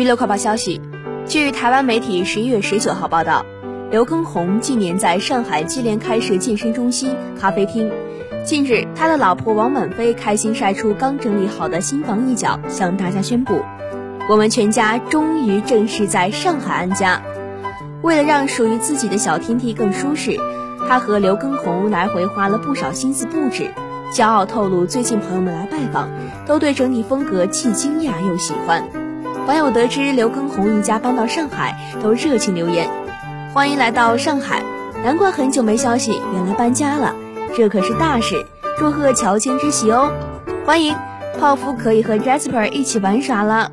娱乐快报消息，据台湾媒体十一月十九号报道，刘畊宏近年在上海接连开设健身中心、咖啡厅。近日，他的老婆王满飞开心晒出刚整理好的新房一角，向大家宣布：“我们全家终于正式在上海安家。”为了让属于自己的小天地更舒适，他和刘畊宏来回花了不少心思布置。骄傲透露，最近朋友们来拜访，都对整体风格既惊讶又喜欢。网友得知刘畊宏一家搬到上海，都热情留言：“欢迎来到上海，难怪很久没消息，原来搬家了，这可是大事，祝贺乔迁之喜哦！欢迎泡芙可以和 Jasper 一起玩耍了。”